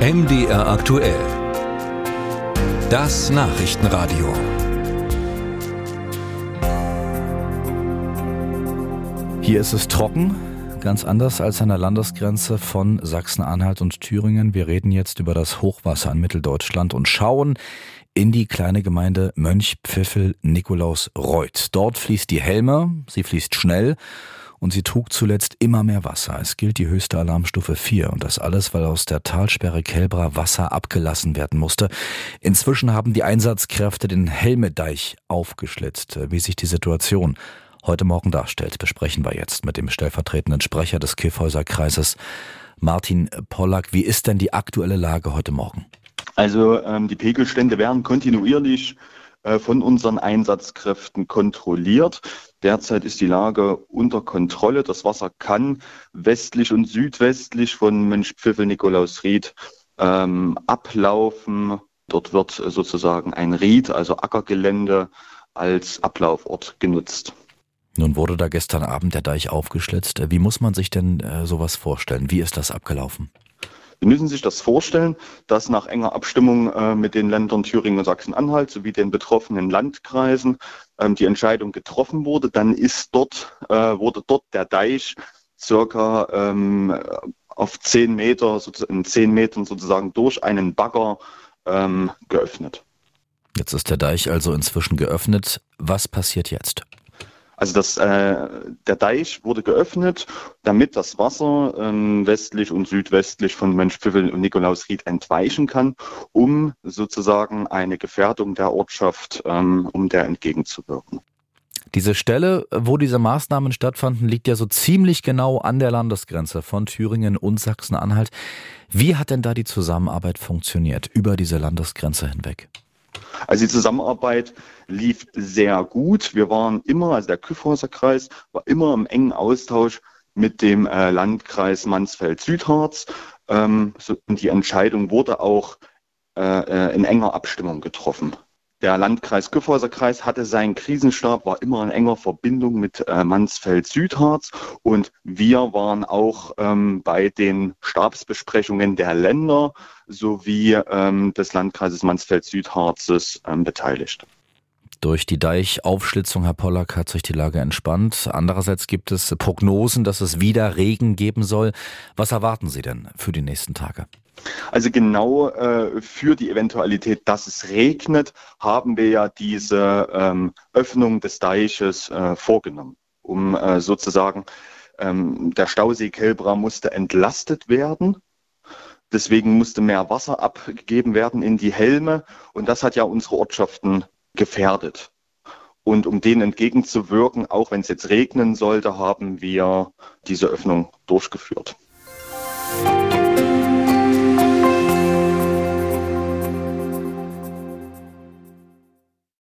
MDR aktuell. Das Nachrichtenradio. Hier ist es trocken, ganz anders als an der Landesgrenze von Sachsen-Anhalt und Thüringen. Wir reden jetzt über das Hochwasser in Mitteldeutschland und schauen in die kleine Gemeinde Mönchpfiffel-Nikolaus-Reuth. Dort fließt die Helme, sie fließt schnell und sie trug zuletzt immer mehr Wasser. Es gilt die höchste Alarmstufe 4 und das alles, weil aus der Talsperre Kelbra Wasser abgelassen werden musste. Inzwischen haben die Einsatzkräfte den Helmedeich aufgeschlitzt. Wie sich die Situation heute Morgen darstellt, besprechen wir jetzt mit dem stellvertretenden Sprecher des Kiffhäuser Kreises, Martin Pollack. Wie ist denn die aktuelle Lage heute Morgen? Also ähm, die Pegelstände werden kontinuierlich äh, von unseren Einsatzkräften kontrolliert. Derzeit ist die Lage unter Kontrolle. Das Wasser kann westlich und südwestlich von Mönchpfiffel-Nikolausried ähm, ablaufen. Dort wird sozusagen ein Ried, also Ackergelände, als Ablaufort genutzt. Nun wurde da gestern Abend der Deich aufgeschlitzt. Wie muss man sich denn äh, sowas vorstellen? Wie ist das abgelaufen? Sie müssen sich das vorstellen, dass nach enger Abstimmung äh, mit den Ländern Thüringen und Sachsen-Anhalt sowie den betroffenen Landkreisen ähm, die Entscheidung getroffen wurde. Dann ist dort, äh, wurde dort der Deich circa ähm, auf zehn Meter, in zehn Metern sozusagen durch einen Bagger ähm, geöffnet. Jetzt ist der Deich also inzwischen geöffnet. Was passiert jetzt? Also das, äh, der Deich wurde geöffnet, damit das Wasser ähm, westlich und südwestlich von Mönchpfiffel und Nikolausried entweichen kann, um sozusagen eine Gefährdung der Ortschaft, ähm, um der entgegenzuwirken. Diese Stelle, wo diese Maßnahmen stattfanden, liegt ja so ziemlich genau an der Landesgrenze von Thüringen und Sachsen-Anhalt. Wie hat denn da die Zusammenarbeit funktioniert über diese Landesgrenze hinweg? Also die Zusammenarbeit lief sehr gut. Wir waren immer, also der Küffhäuser Kreis war immer im engen Austausch mit dem äh, Landkreis Mansfeld-Südharz. Ähm, so, und die Entscheidung wurde auch äh, äh in enger Abstimmung getroffen. Der Landkreis Küffhäuser Kreis hatte seinen Krisenstab, war immer in enger Verbindung mit äh, Mansfeld-Südharz und wir waren auch ähm, bei den Stabsbesprechungen der Länder sowie ähm, des Landkreises Mansfeld-Südharzes ähm, beteiligt. Durch die Deichaufschlitzung, Herr Pollack, hat sich die Lage entspannt. Andererseits gibt es Prognosen, dass es wieder Regen geben soll. Was erwarten Sie denn für die nächsten Tage? Also genau äh, für die Eventualität, dass es regnet, haben wir ja diese ähm, Öffnung des Deiches äh, vorgenommen, um äh, sozusagen ähm, der Stausee Kelbra musste entlastet werden. Deswegen musste mehr Wasser abgegeben werden in die Helme und das hat ja unsere Ortschaften gefährdet. Und um denen entgegenzuwirken, auch wenn es jetzt regnen sollte, haben wir diese Öffnung durchgeführt. Musik